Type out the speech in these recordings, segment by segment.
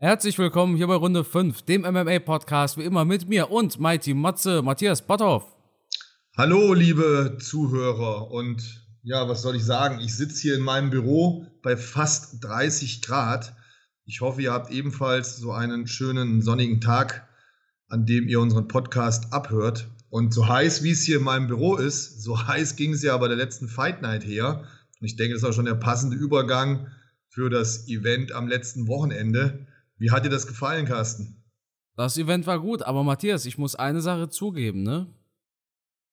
Herzlich willkommen hier bei Runde 5, dem MMA-Podcast, wie immer mit mir und Mighty Matze, Matthias Botthoff. Hallo, liebe Zuhörer. Und ja, was soll ich sagen? Ich sitze hier in meinem Büro bei fast 30 Grad. Ich hoffe, ihr habt ebenfalls so einen schönen sonnigen Tag, an dem ihr unseren Podcast abhört. Und so heiß, wie es hier in meinem Büro ist, so heiß ging es ja bei der letzten Fight Night her. Und ich denke, das auch schon der passende Übergang für das Event am letzten Wochenende. Wie hat dir das gefallen, Carsten? Das Event war gut, aber Matthias, ich muss eine Sache zugeben, ne?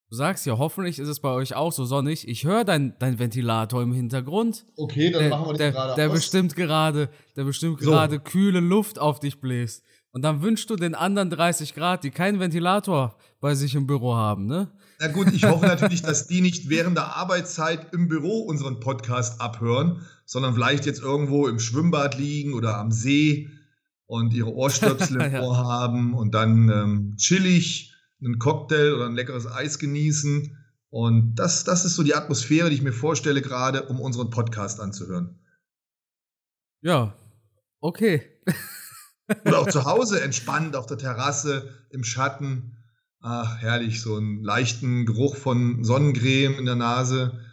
Du sagst ja, hoffentlich ist es bei euch auch so sonnig. Ich höre dein, dein Ventilator im Hintergrund. Okay, dann der, machen wir das der, gerade der aus. bestimmt gerade, der bestimmt So. gerade kühle Luft auf dich bläst. Und dann wünschst du den anderen 30 Grad, die keinen Ventilator bei sich im Büro haben, ne? Na gut, ich hoffe natürlich, dass die nicht während der Arbeitszeit im Büro unseren Podcast abhören, sondern vielleicht jetzt irgendwo im Schwimmbad liegen oder am See und ihre Ohrstöpsel im. Ohr haben und dann ähm, chillig einen Cocktail oder ein leckeres Eis genießen. Und das, das ist so die Atmosphäre, die ich mir vorstelle, gerade um unseren Podcast anzuhören. Ja, okay. Oder auch zu Hause entspannt auf der Terrasse im Schatten. Ach, herrlich, so einen leichten Geruch von Sonnencreme in der Nase,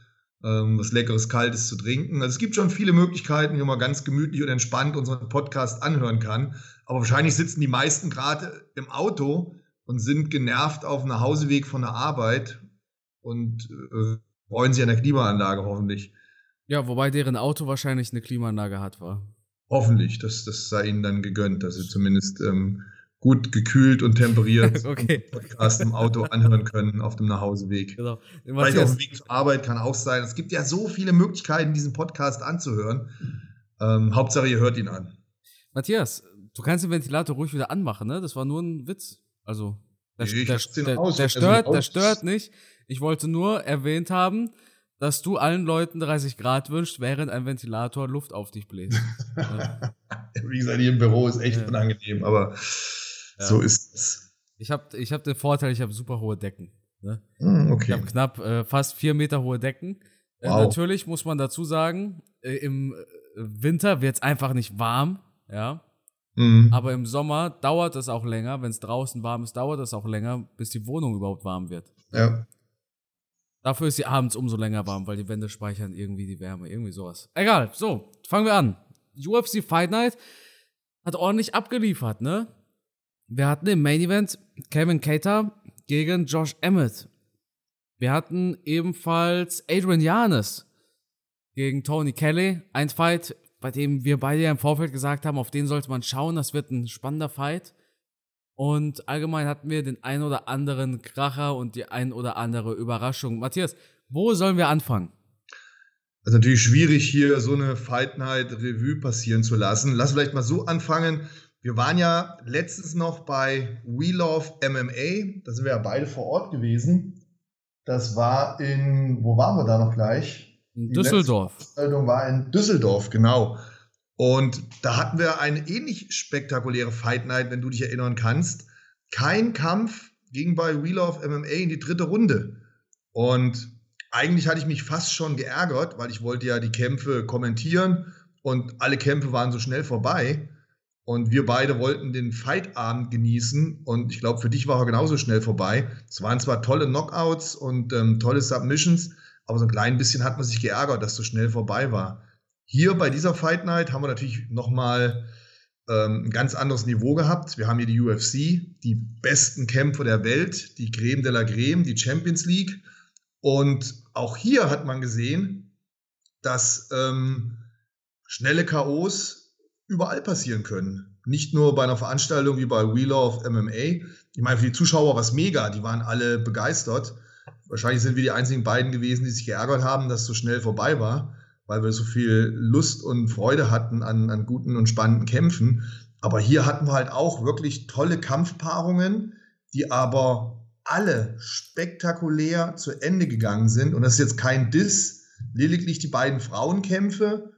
ähm, was leckeres, kaltes zu trinken. Also es gibt schon viele Möglichkeiten, wie man ganz gemütlich und entspannt unseren Podcast anhören kann. Aber wahrscheinlich sitzen die meisten gerade im Auto und sind genervt auf dem Nachhauseweg von der Arbeit und äh, freuen sich an der Klimaanlage hoffentlich. Ja, wobei deren Auto wahrscheinlich eine Klimaanlage hat, war. Hoffentlich, das, das sei ihnen dann gegönnt, dass sie zumindest ähm, gut gekühlt und temperiert Okay. Podcast im Auto anhören können auf dem Nachhauseweg. Genau. Vielleicht auf dem Weg zur Arbeit kann auch sein. Es gibt ja so viele Möglichkeiten, diesen Podcast anzuhören. Ähm, Hauptsache, ihr hört ihn an. Matthias, du kannst den Ventilator ruhig wieder anmachen, ne? Das war nur ein Witz. Also, der, Nee, der, der, aus. der Also stört, der stört nicht. Ich wollte nur erwähnt haben, dass du allen Leuten 30 Grad wünschst, während ein Ventilator Luft auf dich bläst. Ja. Wie gesagt, hier im Büro ist echt Ja. unangenehm, aber Ja. so ist es. Ich habe ich hab den Vorteil, ich habe super hohe Decken. Ne? Ich okay. habe knapp äh, fast vier Meter hohe Decken. Äh, Wow. natürlich muss man dazu sagen, äh, im äh, Winter wird es einfach nicht warm, ja. Mhm. Aber im Sommer dauert es auch länger, wenn es draußen warm ist, dauert es auch länger, bis die Wohnung überhaupt warm wird. Ja. Dafür ist sie abends umso länger warm, weil die Wände speichern irgendwie die Wärme, irgendwie sowas. Egal, so, fangen wir an. UFC Fight Night hat ordentlich abgeliefert, ne? Wir hatten im Main Event Kevin Cater gegen Josh Emmett. Wir hatten ebenfalls Adrian Janes gegen Tony Kelly. Ein Fight, bei dem wir beide ja im Vorfeld gesagt haben, auf den sollte man schauen. Das wird ein spannender Fight. Und allgemein hatten wir den ein oder anderen Kracher und die ein oder andere Überraschung. Matthias, wo sollen wir anfangen? Das ist natürlich schwierig, hier so eine Fight Night Revue passieren zu lassen. Lass vielleicht mal so anfangen. Wir waren ja letztens noch bei We Love MMA. Da sind wir ja beide vor Ort gewesen. Das war in, wo waren wir da noch gleich? In Die Düsseldorf. Veranstaltung war in Düsseldorf, genau. Und da hatten wir eine ähnlich spektakuläre Fight Night, wenn du dich erinnern kannst. Kein Kampf ging bei We Love MMA in die dritte Runde. Und eigentlich hatte ich mich fast schon geärgert, weil ich wollte ja die Kämpfe kommentieren und alle Kämpfe waren so schnell vorbei. Und wir beide wollten den Fightabend genießen. Und ich glaube, für dich war er genauso schnell vorbei. Es waren zwar tolle Knockouts und ähm, tolle Submissions, aber so ein klein bisschen hat man sich geärgert, dass so schnell vorbei war. Hier bei dieser Fight Night haben wir natürlich nochmal ähm, ein ganz anderes Niveau gehabt. Wir haben hier die UFC, die besten Kämpfer der Welt, die Creme de la Creme, die Champions League. Und auch hier hat man gesehen, dass ähm, schnelle KOs überall passieren können. Nicht nur bei einer Veranstaltung wie bei We Love MMA. Ich meine, für die Zuschauer war es mega, die waren alle begeistert. Wahrscheinlich sind wir die einzigen beiden gewesen, die sich geärgert haben, dass es so schnell vorbei war, weil wir so viel Lust und Freude hatten an, an guten und spannenden Kämpfen. Aber hier hatten wir halt auch wirklich tolle Kampfpaarungen, die aber alle spektakulär zu Ende gegangen sind. Und das ist jetzt kein Diss, lediglich die beiden Frauenkämpfe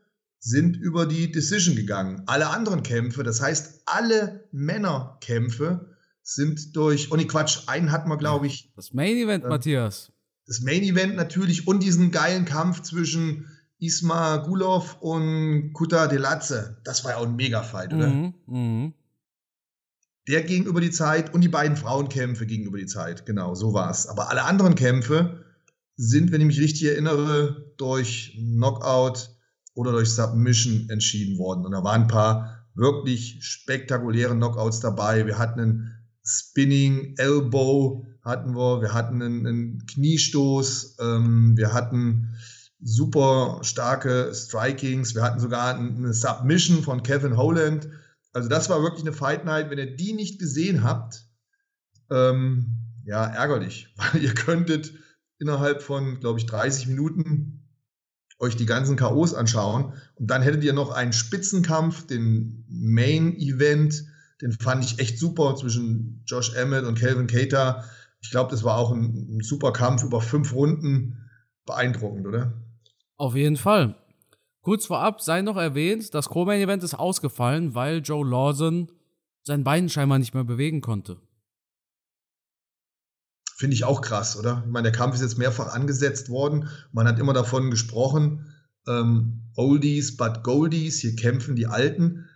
sind über die Decision gegangen. Alle anderen Kämpfe, das heißt alle Männerkämpfe, sind durch, oh nee, Quatsch, einen hatten wir, glaube ich, Das Main Event, Ja. Matthias. das Main Event natürlich und diesen geilen Kampf zwischen Isma Gulov und Kuta Delatze. Das war ja auch ein Mega-Fight, oder? Mhm, mh. Der ging über die Zeit und die beiden Frauenkämpfe gingen über die Zeit. Genau, so war es. Aber alle anderen Kämpfe sind, wenn ich mich richtig erinnere, durch Knockout oder durch Submission entschieden worden. Und da waren ein paar wirklich spektakuläre Knockouts dabei. Wir hatten einen Spinning Elbow, hatten wir, wir hatten einen, einen Kniestoß, ähm, wir hatten super starke Strikings, wir hatten sogar eine Submission von Kevin Holland. Also das war wirklich eine Fight Night. Wenn ihr die nicht gesehen habt, ähm, ja, ärgerlich, weil ihr könntet innerhalb von, glaube ich, 30 Minuten euch die ganzen KOs anschauen und dann hättet ihr noch einen Spitzenkampf, den Main Event, den fand ich echt super zwischen Josh Emmett und Calvin Cater. Ich glaube, das war auch ein, ein super Kampf über fünf Runden. Beeindruckend, oder? Auf jeden Fall. Kurz vorab sei noch erwähnt, das Co-Main-Event ist ausgefallen, weil Joe Lawson sein Bein scheinbar nicht mehr bewegen konnte. Finde ich auch krass, oder? Ich meine, der Kampf ist jetzt mehrfach angesetzt worden. Man hat immer davon gesprochen, ähm, Oldies but Goldies, hier kämpfen die Alten.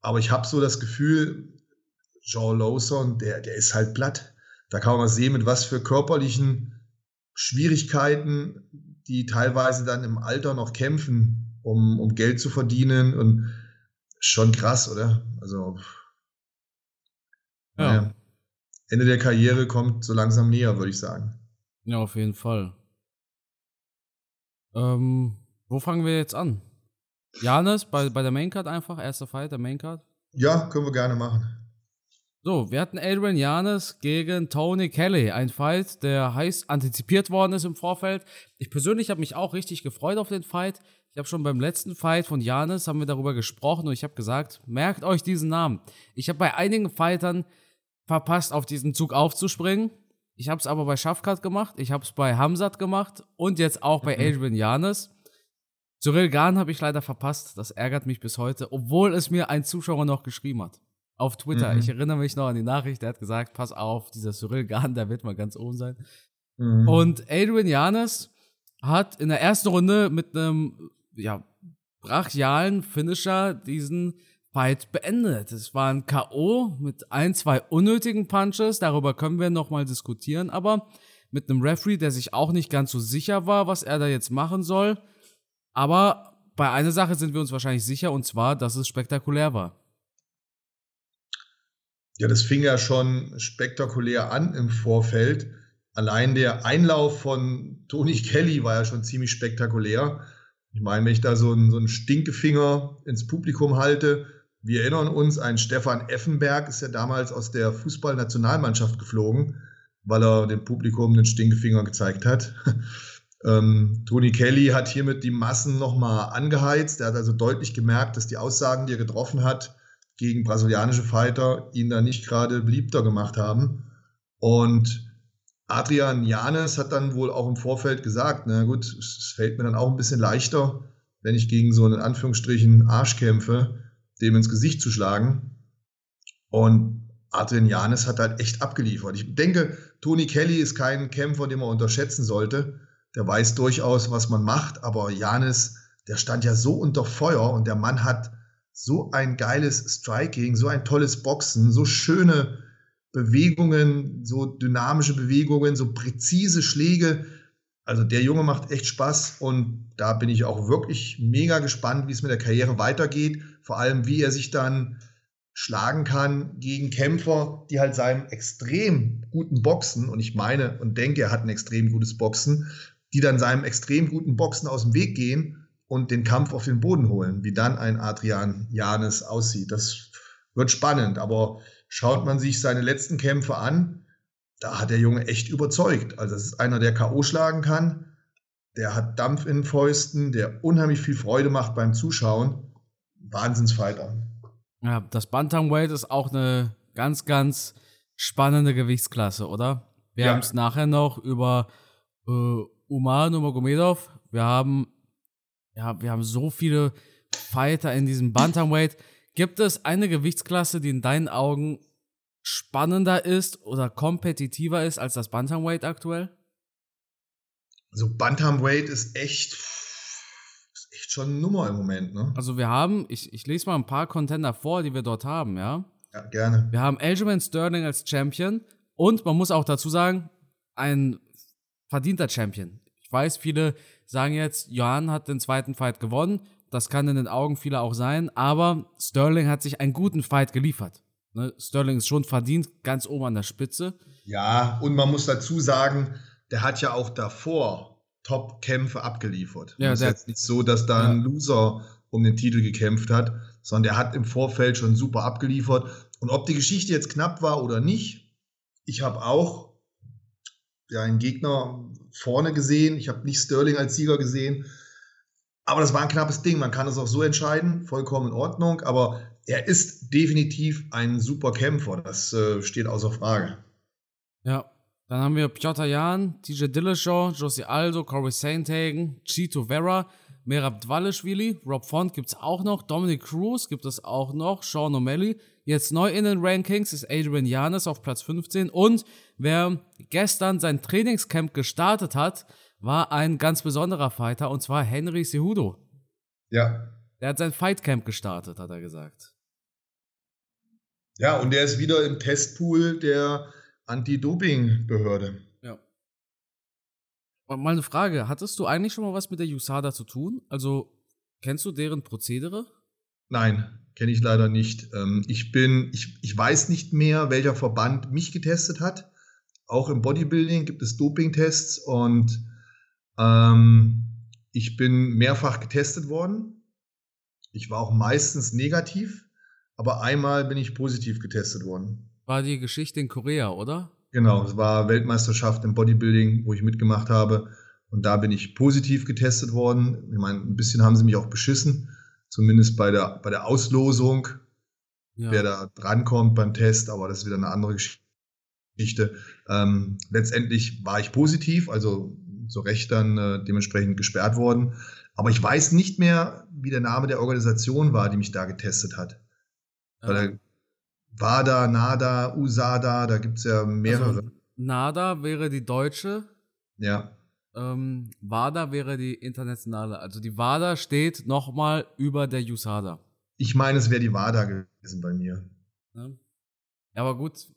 Aber ich habe so das Gefühl, Joe Lawson, der, der ist halt platt. Da kann man mal sehen, mit was für körperlichen Schwierigkeiten die teilweise dann im Alter noch kämpfen um, um Geld zu verdienen und schon krass, oder? Also, ja. Naja. Ende der Karriere kommt so langsam näher, würde ich sagen. Ja, auf jeden Fall. Ähm, wo fangen wir jetzt an? Janis, bei, bei der Maincard einfach, erster Fight der Maincard? Ja, können wir gerne machen. So, wir hatten Adrian Janis gegen Tony Kelly. Ein Fight, der heiß antizipiert worden ist im Vorfeld. Ich persönlich habe mich auch richtig gefreut auf den Fight. Ich habe schon beim letzten Fight von Janis haben wir darüber gesprochen und ich habe gesagt, merkt euch diesen Namen. Ich habe bei einigen Fightern verpasst, auf diesen Zug aufzuspringen. Ich habe es aber bei Schafkat gemacht, ich habe es bei Hamzat gemacht und jetzt auch bei mhm. Adrian Janis. Cyril Gahn habe ich leider verpasst. Das ärgert mich bis heute, obwohl es mir ein Zuschauer noch geschrieben hat. Auf Twitter. Mhm. Ich erinnere mich noch an die Nachricht. Der hat gesagt: Pass auf, dieser Cyril Gahn, der wird mal ganz oben sein. Mhm. Und Adrian Janis hat in der ersten Runde mit einem ja, brachialen Finisher diesen Fight beendet. Es war ein K.O. mit ein, zwei unnötigen Punches, darüber können wir nochmal diskutieren, aber mit einem Referee, der sich auch nicht ganz so sicher war, was er da jetzt machen soll. Aber bei einer Sache sind wir uns wahrscheinlich sicher, und zwar, dass es spektakulär war. Ja, das fing ja schon spektakulär an im Vorfeld. Allein der Einlauf von Tony Kelly war ja schon ziemlich spektakulär. Ich meine, wenn ich da so einen, so einen Stinkefinger ins Publikum halte, wir erinnern uns, ein Stefan Effenberg ist ja damals aus der Fußballnationalmannschaft geflogen, weil er dem Publikum den Stinkefinger gezeigt hat. ähm, Tony Kelly hat hiermit die Massen nochmal angeheizt. Er hat also deutlich gemerkt, dass die Aussagen, die er getroffen hat gegen brasilianische Fighter, ihn da nicht gerade beliebter gemacht haben. Und Adrian Janes hat dann wohl auch im Vorfeld gesagt, na gut, es fällt mir dann auch ein bisschen leichter, wenn ich gegen so einen Anführungsstrichen Arsch kämpfe, dem ins Gesicht zu schlagen. Und Adrian Janes hat halt echt abgeliefert. Ich denke, Tony Kelly ist kein Kämpfer, den man unterschätzen sollte. Der weiß durchaus, was man macht, aber Janes, der stand ja so unter Feuer und der Mann hat so ein geiles Striking, so ein tolles Boxen, so schöne Bewegungen, so dynamische Bewegungen, so präzise Schläge. Also der Junge macht echt Spaß und da bin ich auch wirklich mega gespannt, wie es mit der Karriere weitergeht. Vor allem, wie er sich dann schlagen kann gegen Kämpfer, die halt seinem extrem guten Boxen, und ich meine und denke, er hat ein extrem gutes Boxen, die dann seinem extrem guten Boxen aus dem Weg gehen und den Kampf auf den Boden holen, wie dann ein Adrian Janes aussieht. Das wird spannend, aber Schaut man sich seine letzten Kämpfe an, da hat der Junge echt überzeugt. Also es ist einer, der K.O. schlagen kann, der hat Dampf in den Fäusten, der unheimlich viel Freude macht beim Zuschauen. Wahnsinnsfighter. Ja, das Bantamweight ist auch eine ganz, ganz spannende Gewichtsklasse, oder? Wir ja. haben es nachher noch über äh, Umar Nurmagomedov. Wir haben, ja, wir haben so viele Fighter in diesem Bantamweight. Gibt es eine Gewichtsklasse, die in deinen Augen spannender ist oder kompetitiver ist als das Bantamweight aktuell? Also Bantamweight ist echt, ist echt schon Nummer im Moment, ne? Also wir haben, ich, ich lese mal ein paar Contender vor, die wir dort haben, ja. Ja, gerne. Wir haben Aljamain Sterling als Champion und man muss auch dazu sagen, ein verdienter Champion. Ich weiß, viele sagen jetzt, Johann hat den zweiten Fight gewonnen. Das kann in den Augen vieler auch sein, aber Sterling hat sich einen guten Fight geliefert. Ne? Sterling ist schon verdient, ganz oben an der Spitze. Ja, und man muss dazu sagen, der hat ja auch davor Top-Kämpfe abgeliefert. Ja, es ist jetzt nicht so, dass da ein Loser um den Titel gekämpft hat, sondern der hat im Vorfeld schon super abgeliefert. Und ob die Geschichte jetzt knapp war oder nicht, ich habe auch ja, einen Gegner vorne gesehen. Ich habe nicht Sterling als Sieger gesehen. Aber das war ein knappes Ding. Man kann es auch so entscheiden, vollkommen in Ordnung. Aber er ist definitiv ein super Kämpfer. Das äh, steht außer Frage. Ja. Dann haben wir Piotr Jan, TJ Dillashaw, Josie Aldo, Corey Sandhagen, Chito Vera, Merab Dvalishvili, Rob Font gibt's auch noch, Dominic Cruz gibt es auch noch, Sean O'Malley. Jetzt neu in den Rankings ist Adrian Janis auf Platz 15 und wer gestern sein Trainingscamp gestartet hat, war ein ganz besonderer Fighter und zwar Henry Cejudo. Ja, Der hat sein Fightcamp gestartet, hat er gesagt. Ja, und der ist wieder im Testpool der Anti-Doping-Behörde. Ja. Und mal eine Frage, hattest du eigentlich schon mal was mit der USADA zu tun? Also, kennst du deren Prozedere? Nein, kenne ich leider nicht. Ähm, ich bin, ich, ich weiß nicht mehr, welcher Verband mich getestet hat. Auch im Bodybuilding gibt es Dopingtests und ähm, ich bin mehrfach getestet worden. Ich war auch meistens negativ, aber einmal bin ich positiv getestet worden. War die Geschichte in Korea, oder? Genau, es war Weltmeisterschaft im Bodybuilding, wo ich mitgemacht habe. Und da bin ich positiv getestet worden. Ich meine, ein bisschen haben sie mich auch beschissen. Zumindest bei der, bei der Auslosung, Ja. wer da drankommt beim Test. Aber das ist wieder eine andere Geschichte. Ähm, letztendlich war ich positiv, also zu Recht dann äh, dementsprechend gesperrt worden. Aber ich weiß nicht mehr, wie der Name der Organisation war, die mich da getestet hat. Weil da WADA, NADA, USADA, da gibt es ja mehrere. Also, NADA wäre die deutsche, ja. ähm, WADA wäre die internationale. Also die WADA steht nochmal über der USADA. Ich meine, es wäre die WADA gewesen bei mir. Ja, aber gut.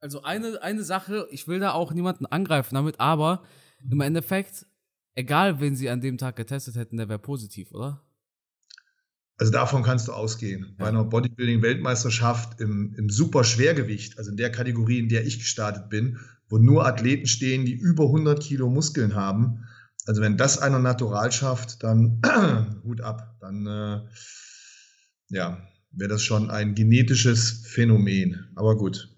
Also eine, eine Sache, ich will da auch niemanden angreifen damit, aber im Endeffekt, egal wen sie an dem Tag getestet hätten, der wäre positiv, oder? Also davon kannst du ausgehen. Bei einer Bodybuilding-Weltmeisterschaft im, im Superschwergewicht, also in der Kategorie, in der ich gestartet bin, wo nur Athleten stehen, die über 100 Kilo Muskeln haben. Also wenn das einer natural schafft, dann Hut ab. Dann äh, ja, wäre das schon ein genetisches Phänomen. Aber gut.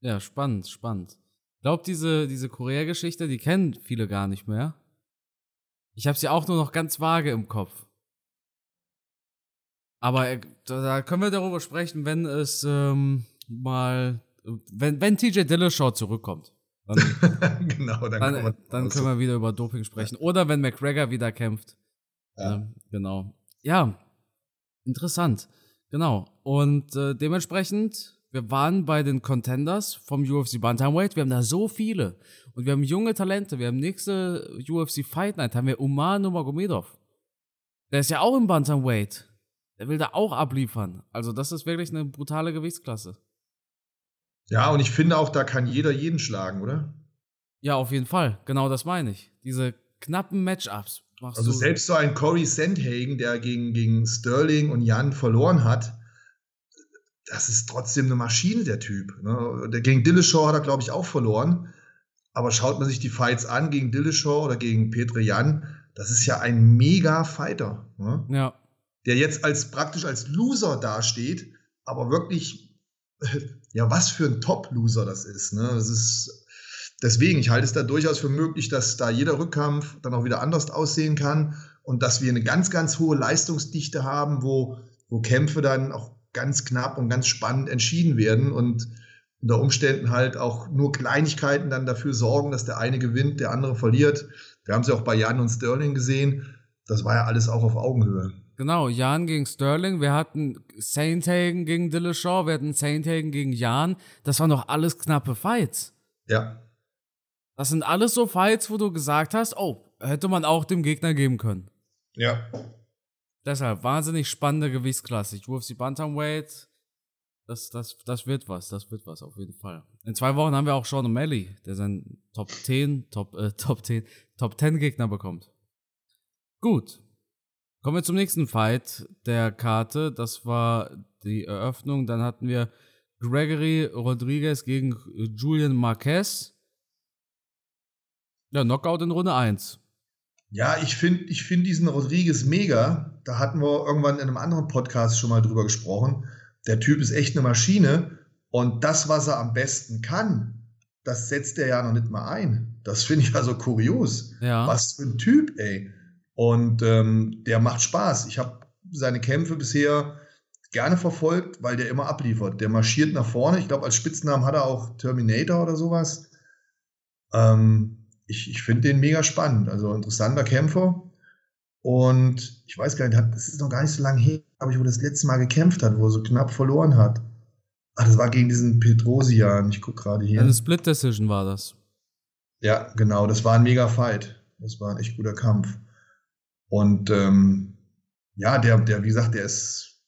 Ja, spannend, spannend. Ich glaube, diese, diese Korea-Geschichte, die kennen viele gar nicht mehr. Ich habe sie auch nur noch ganz vage im Kopf. Aber äh, da können wir darüber sprechen, wenn es ähm, mal, wenn, wenn TJ Dillashaw zurückkommt. Dann, genau, dann, dann, dann können wir wieder über Doping sprechen. Oder wenn McGregor wieder kämpft. Ja. Ähm, genau. Ja, interessant. Genau. Und äh, dementsprechend, wir waren bei den Contenders vom UFC Bantamweight. Wir haben da so viele. Und wir haben junge Talente. Wir haben nächste UFC Fight Night, haben wir Umar Nurmagomedov. Der ist ja auch im Bantamweight. Der will da auch abliefern. Also das ist wirklich eine brutale Gewichtsklasse. Ja, und ich finde auch, da kann jeder jeden schlagen, oder? Ja, auf jeden Fall. Genau das meine ich. Diese knappen Matchups. Also selbst so ein Corey Sandhagen, der gegen, gegen Sterling und Jan verloren hat, das ist trotzdem eine Maschine, der Typ. Ne? Der, gegen Dillashaw hat er, glaube ich, auch verloren. Aber schaut man sich die Fights an gegen Dillashaw oder gegen Petre Jan, das ist ja ein mega Fighter. Ne? Ja, Der jetzt als praktisch als Loser dasteht, aber wirklich, ja, was für ein Top-Loser das ist. Ne? Das ist deswegen, ich halte es da durchaus für möglich, dass da jeder Rückkampf dann auch wieder anders aussehen kann und dass wir eine ganz, ganz hohe Leistungsdichte haben, wo, wo Kämpfe dann auch ganz knapp und ganz spannend entschieden werden und unter Umständen halt auch nur Kleinigkeiten dann dafür sorgen, dass der eine gewinnt, der andere verliert. Wir haben es ja auch bei Jan und Sterling gesehen. Das war ja alles auch auf Augenhöhe. Genau, Jan gegen Sterling, wir hatten Sainthagen gegen Dillashaw, wir hatten Sainthagen gegen Jan. Das waren doch alles knappe Fights. Ja, Das sind alles so Fights, wo du gesagt hast, oh, hätte man auch dem Gegner geben können. ja. deshalb, wahnsinnig spannende Gewichtsklasse. UFC Bantamweight, das, das, das wird was, das wird was, auf jeden Fall. In zwei Wochen haben wir auch Sean O'Malley, der seinen Top 10, Top, äh, Top 10, Top 10 Gegner bekommt. Gut. Kommen wir zum nächsten Fight der Karte. Das war die Eröffnung. Dann hatten wir Gregory Rodriguez gegen Julian Marquez. Ja, Knockout in Runde 1. Ja, ich finde ich find diesen Rodriguez mega. Da hatten wir irgendwann in einem anderen Podcast schon mal drüber gesprochen. Der Typ ist echt eine Maschine. Und das, was er am besten kann, das setzt er ja noch nicht mal ein. Das finde ich also kurios. Ja. Was für ein Typ, ey. Und ähm, der macht Spaß. Ich habe seine Kämpfe bisher gerne verfolgt, weil der immer abliefert. Der marschiert nach vorne. Ich glaube, als Spitznamen hat er auch Terminator oder sowas. Ähm, ich ich finde den mega spannend. Also interessanter Kämpfer. Und ich weiß gar nicht, das ist noch gar nicht so lange her, glaube ich, wo das letzte Mal gekämpft hat, wo er so knapp verloren hat. Ach, das war gegen diesen Petrosian. Ich gucke gerade hier. Eine Split Decision war das. Ja, genau. Das war ein mega Fight. Das war ein echt guter Kampf. Und ähm, ja, der, der, wie gesagt, der ist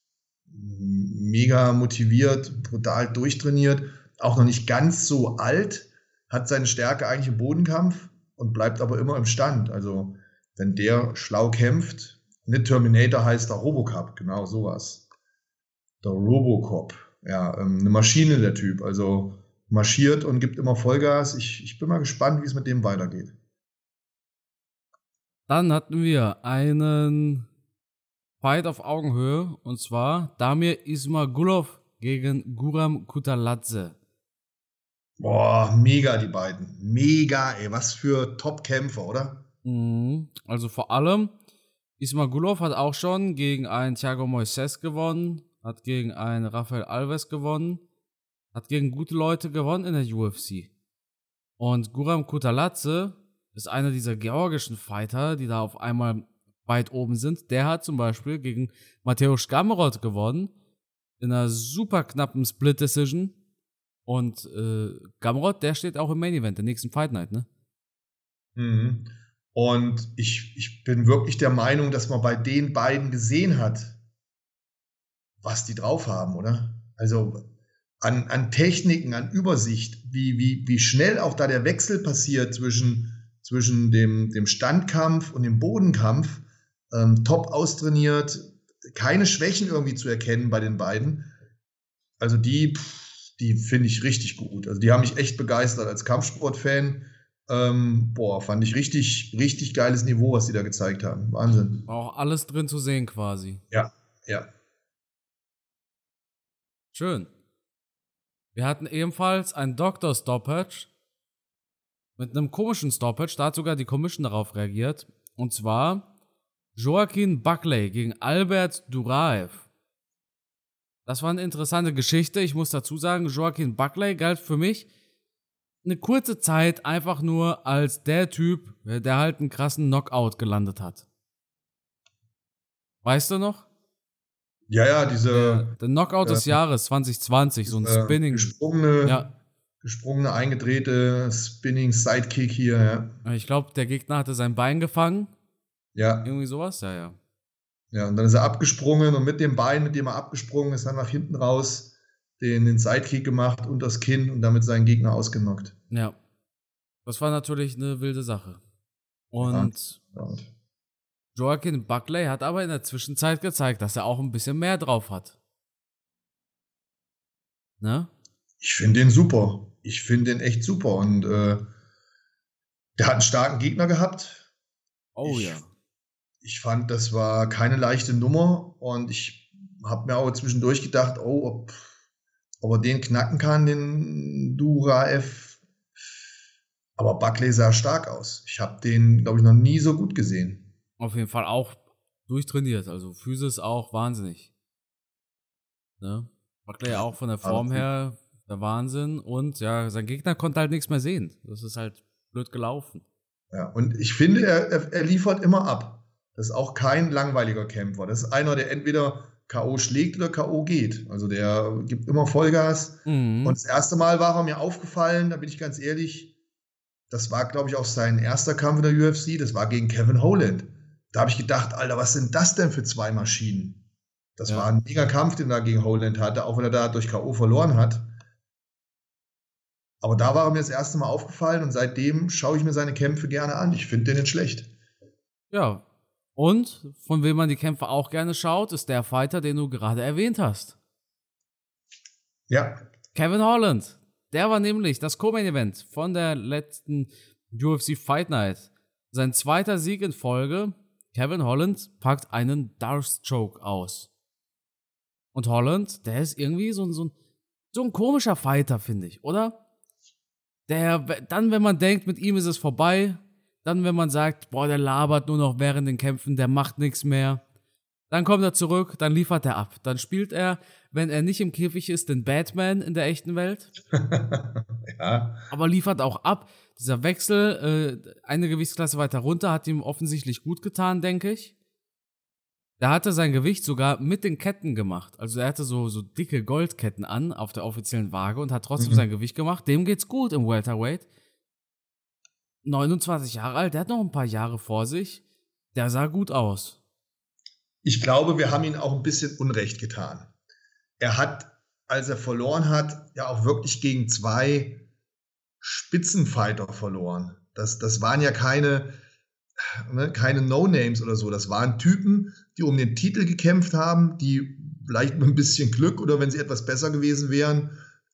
mega motiviert, brutal durchtrainiert, auch noch nicht ganz so alt, hat seine Stärke eigentlich im Bodenkampf und bleibt aber immer im Stand. Also, wenn der schlau kämpft, nicht Terminator heißt der Robocop, genau sowas. Der Robocop, ja, ähm, eine Maschine der Typ, also marschiert und gibt immer Vollgas. Ich, ich bin mal gespannt, wie es mit dem weitergeht. Dann hatten wir einen Fight auf Augenhöhe und zwar Damir Ismagulov gegen Guram Kutaladze. Boah, mega die beiden. Mega, ey, was für Top-Kämpfer, oder? Mhm. Also vor allem, Ismagulov hat auch schon gegen einen Thiago Moises gewonnen, hat gegen einen Rafael Alves gewonnen, hat gegen gute Leute gewonnen in der UFC. Und Guram Kutaladze ist einer dieser georgischen Fighter, die da auf einmal weit oben sind. Der hat zum Beispiel gegen Mateusz Gamrot gewonnen in einer super knappen Split Decision. Und äh, Gamrot, der steht auch im Main Event, der nächsten Fight Night, ne? Mhm. Und ich, ich bin wirklich der Meinung, dass man bei den beiden gesehen hat, was die drauf haben, oder? Also an, an Techniken, an Übersicht, wie, wie, wie schnell auch da der Wechsel passiert zwischen, zwischen dem, dem Standkampf und dem Bodenkampf. Ähm, top austrainiert, keine Schwächen irgendwie zu erkennen bei den beiden. Also die, die finde ich richtig gut. Also die haben mich echt begeistert als Kampfsportfan. Ähm, boah, fand ich richtig, richtig geiles Niveau, was die da gezeigt haben. Wahnsinn. War auch alles drin zu sehen quasi. Ja, ja. Schön. Wir hatten ebenfalls ein Doctor Stoppage mit einem komischen Stoppage. Da hat sogar die Commission darauf reagiert. Und zwar Joaquin Buckley gegen Albert Duraev. Das war eine interessante Geschichte. Ich muss dazu sagen, Joaquin Buckley galt für mich eine kurze Zeit einfach nur als der Typ, der halt einen krassen Knockout gelandet hat. Weißt du noch? Ja, ja, diese. Der, der Knockout des Jahres 2020, so ein äh, Spinning. Gesprungene, Ja, gesprungene, eingedrehte Spinning Sidekick hier, ja. ich glaube, der Gegner hatte sein Bein gefangen. Ja, Irgendwie sowas, ja, ja. ja. Und dann ist er abgesprungen und mit dem Bein, mit dem er abgesprungen ist, dann nach hinten raus den, den Sidekick gemacht und das Kinn und damit seinen Gegner ausgenockt. Ja. Das war natürlich eine wilde Sache. Und Ja. Joaquin Buckley hat aber in der Zwischenzeit gezeigt, dass er auch ein bisschen mehr drauf hat. Ne? Ich finde den super. Ich finde den echt super. Und äh, der hat einen starken Gegner gehabt. Oh Ich- ja. Ich fand, das war keine leichte Nummer. Und ich habe mir auch zwischendurch gedacht, oh, ob, ob er den knacken kann, den Duraev. Aber Buckley sah stark aus. Ich habe den, glaube ich, noch nie so gut gesehen. Auf jeden Fall auch durchtrainiert. Also Physis auch wahnsinnig. Ne? Buckley auch von der Form her der Wahnsinn. Und ja, sein Gegner konnte halt nichts mehr sehen. Das ist halt blöd gelaufen. Ja, und ich finde, er, er, er liefert immer ab. Das ist auch kein langweiliger Kämpfer. Das ist einer, der entweder K.O. schlägt oder K.O. geht. Also der gibt immer Vollgas. Mhm. Und das erste Mal war er mir aufgefallen, da bin ich ganz ehrlich, das war, glaube ich, auch sein erster Kampf in der UFC. Das war gegen Kevin Holland. Da habe ich gedacht, Alter, was sind das denn für zwei Maschinen? Das Ja. war ein mega Kampf, den er gegen Holland hatte, auch wenn er da durch K.O. verloren hat. Aber da war er mir das erste Mal aufgefallen und seitdem schaue ich mir seine Kämpfe gerne an. Ich finde den nicht schlecht. Ja. Und von wem man die Kämpfe auch gerne schaut, ist der Fighter, den du gerade erwähnt hast. Ja, Kevin Holland. Der war nämlich das Co-Main-Event von der letzten UFC Fight Night. Sein zweiter Sieg in Folge. Kevin Holland packt einen Darth-Choke aus. Und Holland, der ist irgendwie so, so, so ein komischer Fighter, finde ich, oder? Der, dann, wenn man denkt, mit ihm ist es vorbei, dann, wenn man sagt, boah, der labert nur noch während den Kämpfen, der macht nichts mehr, dann kommt er zurück, dann liefert er ab. Dann spielt er, wenn er nicht im Käfig ist, den Batman in der echten Welt, ja, aber liefert auch ab. Dieser Wechsel, äh, eine Gewichtsklasse weiter runter, hat ihm offensichtlich gut getan, denke ich. Da hatte sein Gewicht sogar mit den Ketten gemacht. Also er hatte so, so dicke Goldketten an auf der offiziellen Waage und hat trotzdem Mhm. sein Gewicht gemacht. Dem geht's gut im Welterweight. 29 Jahre alt, der hat noch ein paar Jahre vor sich. Der sah gut aus. ich glaube, wir haben ihm auch ein bisschen Unrecht getan. Er hat, als er verloren hat, ja auch wirklich gegen zwei Spitzenfighter verloren. Das, das waren ja keine, ne, keine No-Names oder so. Das waren Typen, die um den Titel gekämpft haben, die vielleicht mit ein bisschen Glück oder wenn sie etwas besser gewesen wären,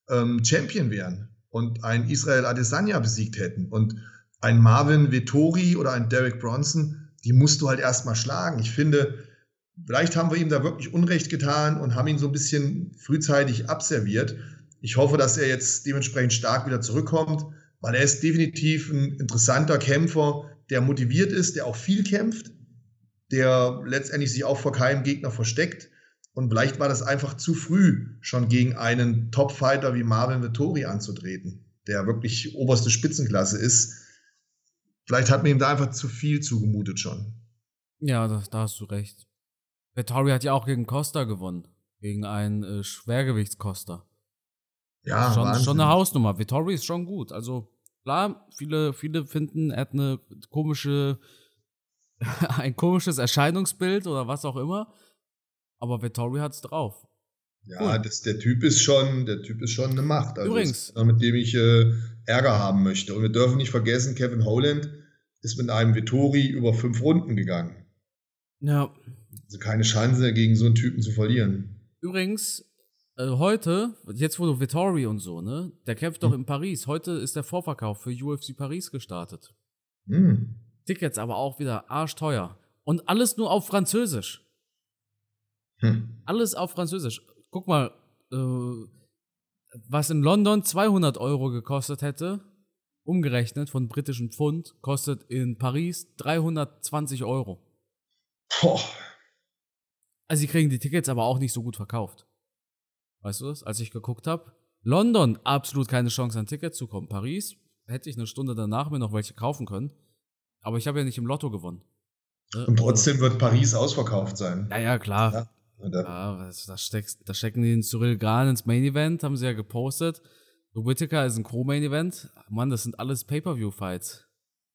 ähm, Champion wären und einen Israel Adesanya besiegt hätten. Und ein Marvin Vettori oder ein Derek Bronson, die musst du halt erstmal schlagen. Ich finde, vielleicht haben wir ihm da wirklich Unrecht getan und haben ihn so ein bisschen frühzeitig abserviert. Ich hoffe, dass er jetzt dementsprechend stark wieder zurückkommt, weil er ist definitiv ein interessanter Kämpfer, der motiviert ist, der auch viel kämpft, der letztendlich sich auch vor keinem Gegner versteckt. Und vielleicht war das einfach zu früh, schon gegen einen Top-Fighter wie Marvin Vettori anzutreten, der wirklich oberste Spitzenklasse ist. Vielleicht hat man ihm da einfach zu viel zugemutet schon. Ja, da, da hast du recht. Vettori hat ja auch gegen Costa gewonnen. Gegen einen äh, Schwergewichtskoster. Ja, schon, Wahnsinn. schon eine Hausnummer. Vittori ist schon gut. Also klar, viele, viele finden, er hat eine komische, ein komisches Erscheinungsbild oder was auch immer. Aber Vittori hat's drauf. Ja, das, der Typ ist schon, der Typ ist schon eine Macht. Also Übrigens. einer, mit dem ich äh, Ärger haben möchte. Und wir dürfen nicht vergessen, Kevin Holland ist mit einem Vittori über fünf Runden gegangen. Ja. Also keine Chance, gegen so einen Typen zu verlieren. Übrigens, äh, heute, jetzt wo du Vittori und so, ne? Der kämpft doch Hm. in Paris. Heute ist der Vorverkauf für UFC Paris gestartet. Hm. Tickets aber auch wieder arschteuer. Und alles nur auf Französisch. Hm. Alles auf Französisch. Guck mal, äh, was in London 200 Euro gekostet hätte, umgerechnet von britischen Pfund, kostet in Paris 320 Euro. Boah. Also sie kriegen die Tickets aber auch nicht so gut verkauft. Weißt du das? Als ich geguckt habe, London absolut keine Chance an Tickets zu kommen. Paris hätte ich eine Stunde danach mir noch welche kaufen können. Aber ich habe ja nicht im Lotto gewonnen. Ne? Und trotzdem wird Paris ausverkauft sein. Ja, ja, klar. Ja. Ja, da, steckst, da stecken die den Cyril Gahn ins Main Event, haben sie ja gepostet. Whittaker ist ein Co-Main Event. Mann, das sind alles Pay-Per-View-Fights.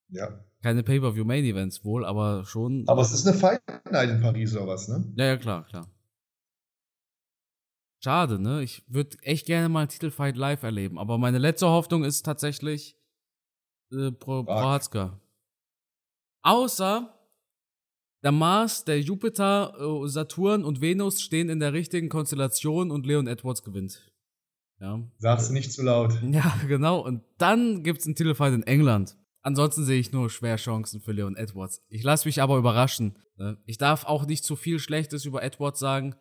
ja. Keine Pay-Per-View-Main Events wohl, aber schon. Aber es ist eine Fight Night in Paris oder was, ne? ja, ja, klar, klar. Schade, ne? Ich würde echt gerne mal einen Titelfight live erleben. Aber meine letzte Hoffnung ist tatsächlich äh, Pro. Prohatzka. Außer der Mars, der Jupiter, äh, Saturn und Venus stehen in der richtigen Konstellation und Leon Edwards gewinnt. Ja. Sag's nicht zu laut. Ja, genau. Und dann gibt's einen Titelfight in England. Ansonsten sehe ich nur schwer Chancen für Leon Edwards. Ich lasse mich aber überraschen. ne? Ich darf auch nicht zu viel Schlechtes über Edwards sagen.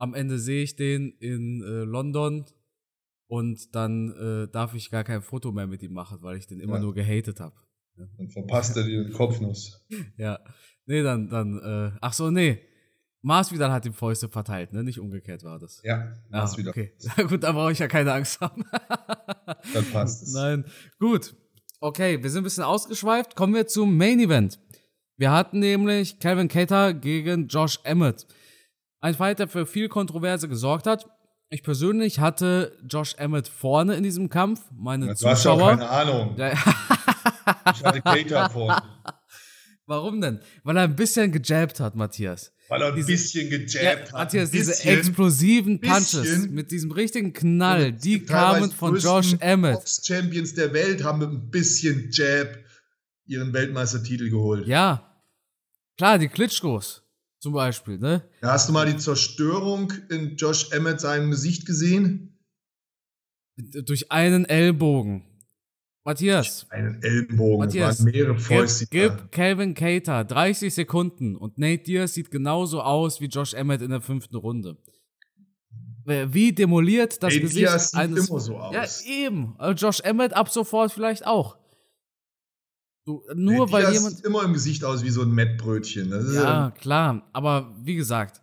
Am Ende sehe ich den in äh, London und dann äh, darf ich gar kein Foto mehr mit ihm machen, weil ich den immer Ja. nur gehatet habe. Dann verpasst er dir den Kopfnuss. Ja. Nee, dann, dann, äh, ach so, nee. Masvidal hat die Fäuste verteilt, ne? Nicht umgekehrt war das. Ja, Ah, mach's wieder. okay. Gut, da brauche ich ja keine Angst haben. Dann passt es. Nein. Gut. Okay, wir sind ein bisschen ausgeschweift. Kommen wir zum Main Event. Wir hatten nämlich Calvin Cater gegen Josh Emmett. Ein Fight, der für viel Kontroverse gesorgt hat. Ich persönlich hatte Josh Emmett vorne in diesem Kampf. Meine Du hast ja auch Zuschauer. keine Ahnung. Ich hatte Cater vor. Warum denn? Weil er ein bisschen gejabbt hat, Matthias. Weil er ein diese, bisschen gejabbt ja, hat. Matthias, diese explosiven Punches mit diesem richtigen Knall, die kamen von Josh Emmett. Box-Champions der Welt haben mit ein bisschen Jab ihren Weltmeistertitel geholt. Ja, klar, die Klitschkos zum Beispiel, ne? Ja, hast du mal die Zerstörung in Josh Emmett seinem Gesicht gesehen? Durch einen Ellbogen. Matthias. Einen Ellenbogen. Matthias. mehrere Fäuste. Gib, gib Calvin Cater 30 Sekunden und Nate Diaz sieht genauso aus wie Josh Emmett in der fünften Runde. Wie demoliert das Nate Gesicht Diaz sieht eines. immer so aus. Ja, eben. Also Josh Emmett ab sofort vielleicht auch. Du, nur Nate weil jemand. sieht immer im Gesicht aus wie so ein Mettbrötchen. ja, ja, klar. Aber wie gesagt,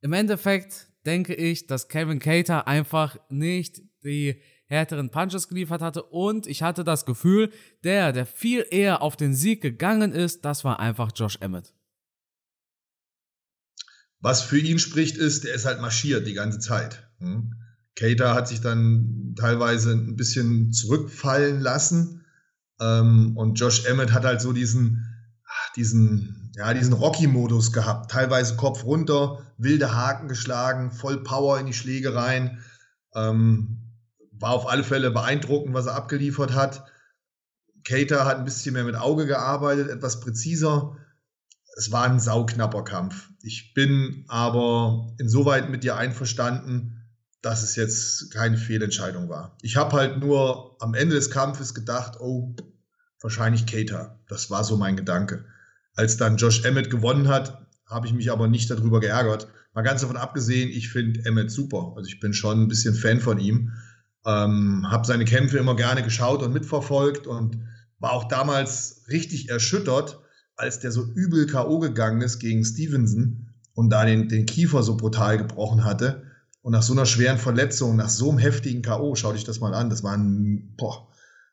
im Endeffekt denke ich, dass Calvin Cater einfach nicht die härteren Punches geliefert hatte und ich hatte das Gefühl, der, der viel eher auf den Sieg gegangen ist, das war einfach Josh Emmett. Was für ihn spricht, ist, der ist halt marschiert die ganze Zeit. Hm? Cater hat sich dann teilweise ein bisschen zurückfallen lassen ähm, und Josh Emmett hat halt so diesen, diesen, ja, diesen Rocky-Modus gehabt. Teilweise Kopf runter, wilde Haken geschlagen, voll Power in die Schläge rein. Ähm, war auf alle Fälle beeindruckend, was er abgeliefert hat. Cater hat ein bisschen mehr mit Auge gearbeitet, etwas präziser. Es war ein sauknapper Kampf. Ich bin aber insoweit mit dir einverstanden, dass es jetzt keine Fehlentscheidung war. Ich habe halt nur am Ende des Kampfes gedacht, oh, wahrscheinlich Cater. Das war so mein Gedanke. Als dann Josh Emmett gewonnen hat, habe ich mich aber nicht darüber geärgert. Mal ganz davon abgesehen, ich finde Emmett super. Also ich bin schon ein bisschen Fan von ihm. Ähm, habe seine Kämpfe immer gerne geschaut und mitverfolgt und war auch damals richtig erschüttert, als der so übel K.O. gegangen ist gegen Stevenson und da den, den Kiefer so brutal gebrochen hatte. Und nach so einer schweren Verletzung, nach so einem heftigen K.O., schau dich das mal an, das war ein boah,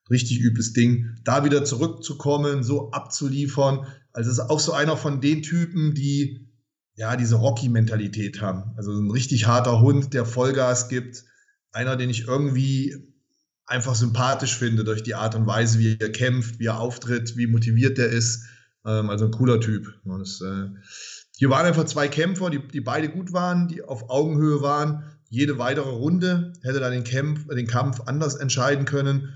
richtig übles Ding. Da wieder zurückzukommen, so abzuliefern. Also es ist auch so einer von den Typen, die ja diese Rocky-Mentalität haben. Also ein richtig harter Hund, der Vollgas gibt, einer, den ich irgendwie einfach sympathisch finde durch die Art und Weise, wie er kämpft, wie er auftritt, wie motiviert er ist. Ähm, also ein cooler Typ. Das, äh, hier waren einfach zwei Kämpfer, die, die beide gut waren, die auf Augenhöhe waren. Jede weitere Runde hätte dann den, Kampf, den Kampf anders entscheiden können.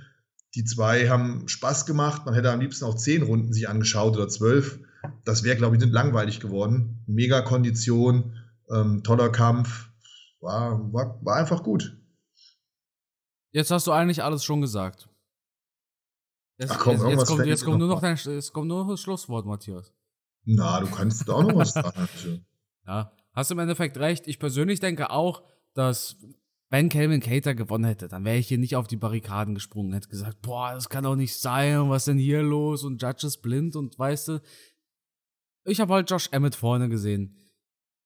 Die zwei haben Spaß gemacht. Man hätte am liebsten auch zehn Runden sich angeschaut oder zwölf. Das wäre, glaube ich, nicht langweilig geworden. Mega Kondition, ähm, toller Kampf. War, war, war einfach gut. Jetzt hast du eigentlich alles schon gesagt. Jetzt, Ach komm, jetzt, jetzt, kommt, jetzt kommt, nur noch dein, jetzt kommt nur noch das Schlusswort, Matthias. Na, du kannst auch noch was sagen. ja, hast du im Endeffekt recht. Ich persönlich denke auch, dass wenn Calvin Cater gewonnen hätte, dann wäre ich hier nicht auf die Barrikaden gesprungen, hätte gesagt, boah, das kann doch nicht sein, was denn hier los und Judge ist blind und weißt du, ich habe halt Josh Emmett vorne gesehen.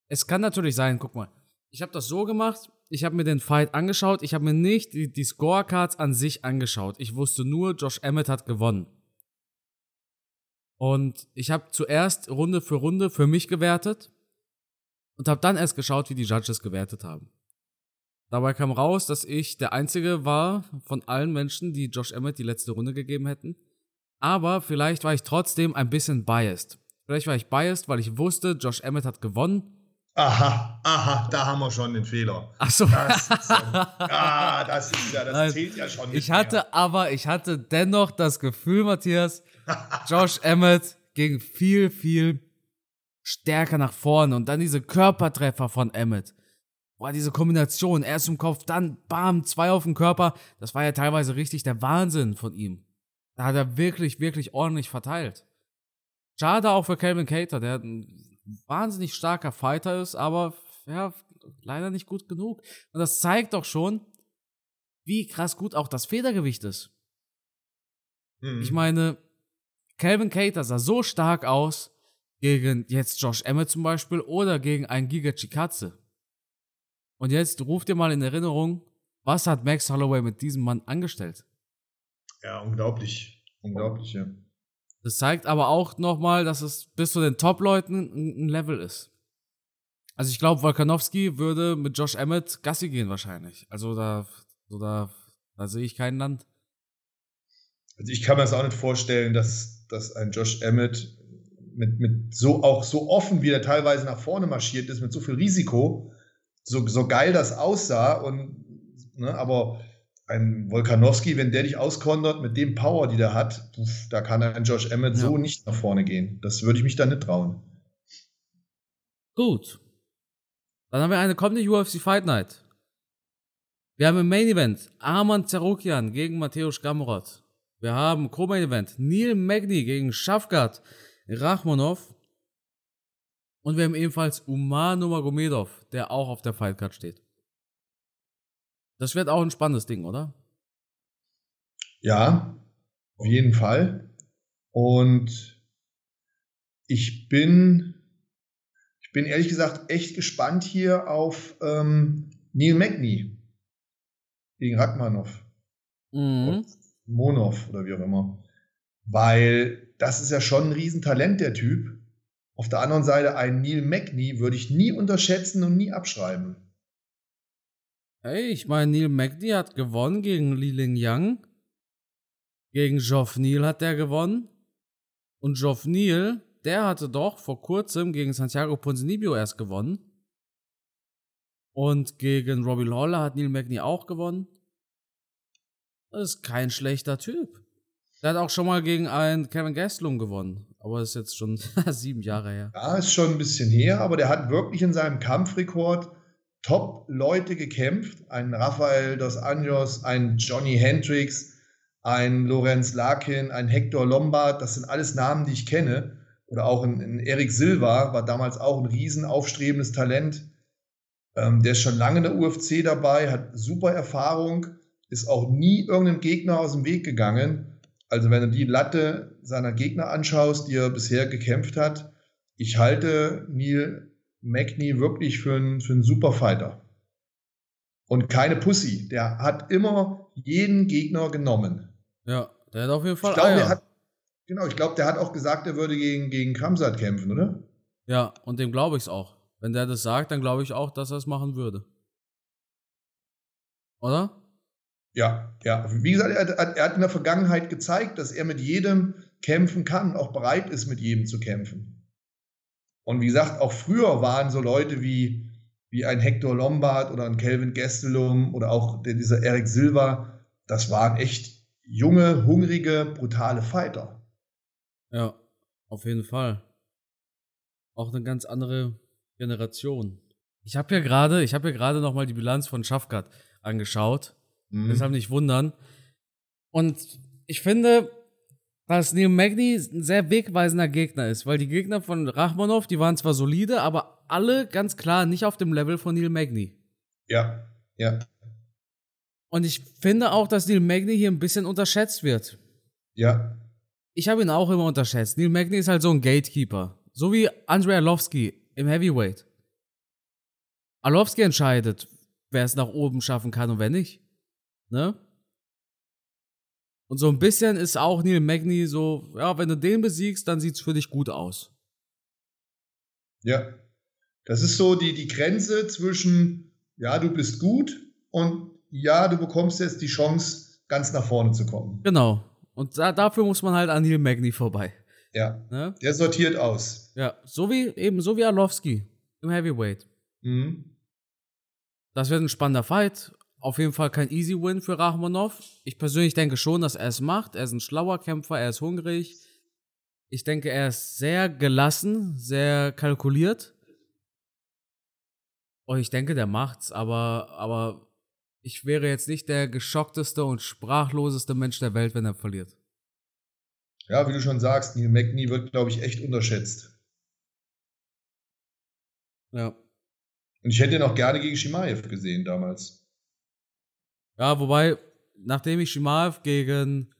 Es kann natürlich sein, guck mal, ich habe das so gemacht, ich habe mir den Fight angeschaut, ich habe mir nicht die, die Scorecards an sich angeschaut. Ich wusste nur, Josh Emmett hat gewonnen. Und ich habe zuerst Runde für Runde für mich gewertet und habe dann erst geschaut, wie die Judges gewertet haben. Dabei kam raus, dass ich der Einzige war von allen Menschen, die Josh Emmett die letzte Runde gegeben hätten. Aber vielleicht war ich trotzdem ein bisschen biased. Vielleicht war ich biased, weil ich wusste, Josh Emmett hat gewonnen Aha, aha, da haben wir schon den Fehler. Ach so. Das ist ja, ah, das ist ja, das zählt ja schon nicht Ich hatte mehr. aber, ich hatte dennoch das Gefühl, Matthias, Josh Emmett ging viel, viel stärker nach vorne und dann diese Körpertreffer von Emmett. Boah, diese Kombination, erst im Kopf, dann bam, zwei auf dem Körper. Das war ja teilweise richtig der Wahnsinn von ihm. Da hat er wirklich, wirklich ordentlich verteilt. Schade auch für Calvin Cater, der einen wahnsinnig starker Fighter ist, aber ja, leider nicht gut genug. Und das zeigt doch schon, wie krass gut auch das Federgewicht ist. Mhm. Ich meine, Calvin Cater sah so stark aus gegen jetzt Josh Emmett zum Beispiel oder gegen einen Giga Chikatze. Und jetzt ruft ihr mal in Erinnerung, was hat Max Holloway mit diesem Mann angestellt? Ja, unglaublich. Unglaublich, ja. Das zeigt aber auch nochmal, dass es bis zu den Top-Leuten ein, Level ist. Also ich glaube, Volkanowski würde mit Josh Emmett Gassi gehen wahrscheinlich. Also da, so da, da sehe ich kein Land. Also ich kann mir das auch nicht vorstellen, dass, dass ein Josh Emmett mit, mit so auch so offen, wie er teilweise nach vorne marschiert ist, mit so viel Risiko, so, so geil das aussah. Und, ne, aber ein Volkanowski, wenn der dich auskontert mit dem Power, die der hat, pf, da kann ein Josh Emmett ja. so nicht nach vorne gehen. Das würde ich mich da nicht trauen. Gut. Dann haben wir eine kommende UFC Fight Night. Wir haben im Main Event Arman Zarukian gegen Mateusz Gamrot. Wir haben Co-Main Event Neil Magny gegen Shafkat Rachmanov. Und wir haben ebenfalls Umar Nurmagomedov, der auch auf der Fightcard steht. Das wird auch ein spannendes Ding, oder? Ja, auf jeden Fall. Und ich bin, ich bin ehrlich gesagt echt gespannt hier auf ähm, Neil Magny gegen Rachmanov. Mhm. Monov oder wie auch immer. Weil das ist ja schon ein Riesentalent, der Typ. Auf der anderen Seite, einen Neil Magny würde ich nie unterschätzen und nie abschreiben. Hey, ich meine, Neil Magny hat gewonnen gegen Li Ling Yang. Gegen Geoff Neal hat der gewonnen. Und Geoff Neal, der hatte doch vor kurzem gegen Santiago Ponzinibbio erst gewonnen. Und gegen Robbie Lawler hat Neil Magny auch gewonnen. Ist kein schlechter Typ. Der hat auch schon mal gegen einen Kevin Gastelum gewonnen. Aber ist jetzt schon sieben Jahre her. Ja, ist schon ein bisschen her, aber der hat wirklich in seinem Kampfrekord Top-Leute gekämpft. Ein Rafael dos Anjos, ein Johnny Hendricks, ein Lorenz Larkin, ein Hector Lombard. Das sind alles Namen, die ich kenne. Oder auch ein, ein Eric Silva war damals auch ein riesen aufstrebendes Talent. Ähm, der ist schon lange in der UFC dabei, hat super Erfahrung, ist auch nie irgendeinem Gegner aus dem Weg gegangen also wenn du die Latte seiner Gegner anschaust, die er bisher gekämpft hat, ich halte Neil Magny wirklich für einen, für einen super Fighter. Und keine Pussy. Der hat immer jeden Gegner genommen. Ja, der hat auf jeden Fall. Ich glaube, der hat, genau, ich glaube, der hat auch gesagt, er würde gegen, gegen Kamsat kämpfen, oder? Ja, und dem glaube ich es auch. Wenn der das sagt, dann glaube ich auch, dass er es machen würde. Oder? Ja, ja. Wie gesagt, er hat, er hat in der Vergangenheit gezeigt, dass er mit jedem kämpfen kann, auch bereit ist, mit jedem zu kämpfen. Und wie gesagt, auch früher waren so Leute wie, wie ein Hector Lombard oder ein Kelvin Gastelum oder auch dieser Eric Silva, das waren echt junge, hungrige, brutale Fighter. Ja, auf jeden Fall. Auch eine ganz andere Generation. Ich habe ja gerade, ich habe ja gerade noch mal die Bilanz von Schafkat angeschaut Mhm. Deshalb nicht wundern. Und ich finde, dass Neil Magny ein sehr wegweisender Gegner ist, weil die Gegner von Rachmanov, die waren zwar solide, aber alle ganz klar nicht auf dem Level von Neil Magny. Ja, ja. Und ich finde auch, dass Neil Magny hier ein bisschen unterschätzt wird. Ja. Ich habe ihn auch immer unterschätzt. Neil Magny ist halt so ein Gatekeeper. So wie Andrei Arlovski im Heavyweight. Arlovski entscheidet, wer es nach oben schaffen kann und wer nicht. Ne? Und so ein bisschen ist auch Neil Magny so, ja, wenn du den besiegst, dann sieht es für dich gut aus. Ja. Das ist so die, die Grenze zwischen, ja, du bist gut und ja, du bekommst jetzt die Chance, ganz nach vorne zu kommen. Genau. Und da, dafür muss man halt an Neil Magny vorbei. Ja. Ne? Der sortiert aus. Ja, so wie eben, so wie Arlovski im Heavyweight. Mhm. Das wird ein spannender Fight auf jeden Fall kein Easy Win für Rachmanov. Ich persönlich denke schon, dass er es macht. Er ist ein schlauer Kämpfer, er ist hungrig. Ich denke, er ist sehr gelassen, sehr kalkuliert. Und ich denke, der macht's, aber, aber ich wäre jetzt nicht der geschockteste und sprachloseste Mensch der Welt, wenn er verliert. Ja, wie du schon sagst, Neil McNee wird, glaube ich, echt unterschätzt. Ja. Und ich hätte ihn auch gerne gegen Shimaev gesehen damals. Ja, wobei, nachdem ich Shimaev gegen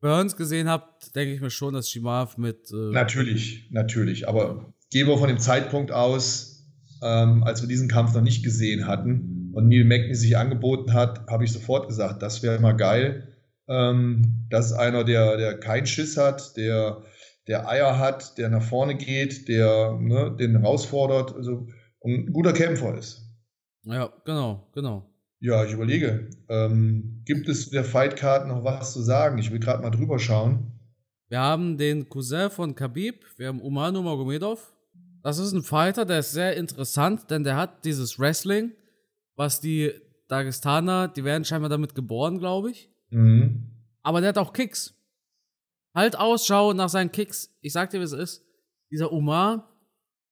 Burns gesehen habe, denke ich mir schon, dass Shimaev mit. Äh natürlich, natürlich. Aber gehen wir von dem Zeitpunkt aus, ähm, als wir diesen Kampf noch nicht gesehen hatten und Neil Magny sich angeboten hat, habe ich sofort gesagt, das wäre mal geil. Ähm, das ist einer, der, der keinen Schiss hat, der, der Eier hat, der nach vorne geht, der ne, den herausfordert, also ein guter Kämpfer ist. Ja, genau, genau. Ja, ich überlege. Ähm, gibt es der Fightcard noch was zu sagen? Ich will gerade mal drüber schauen. Wir haben den Cousin von Khabib, wir haben Umar Nurmagomedov. Das ist ein Fighter, der ist sehr interessant, denn der hat dieses Wrestling, was die Dagestaner, die werden scheinbar damit geboren, glaube ich. Mhm. Aber der hat auch Kicks. Halt Ausschau nach seinen Kicks. Ich sag dir, wie es ist. Dieser Umar,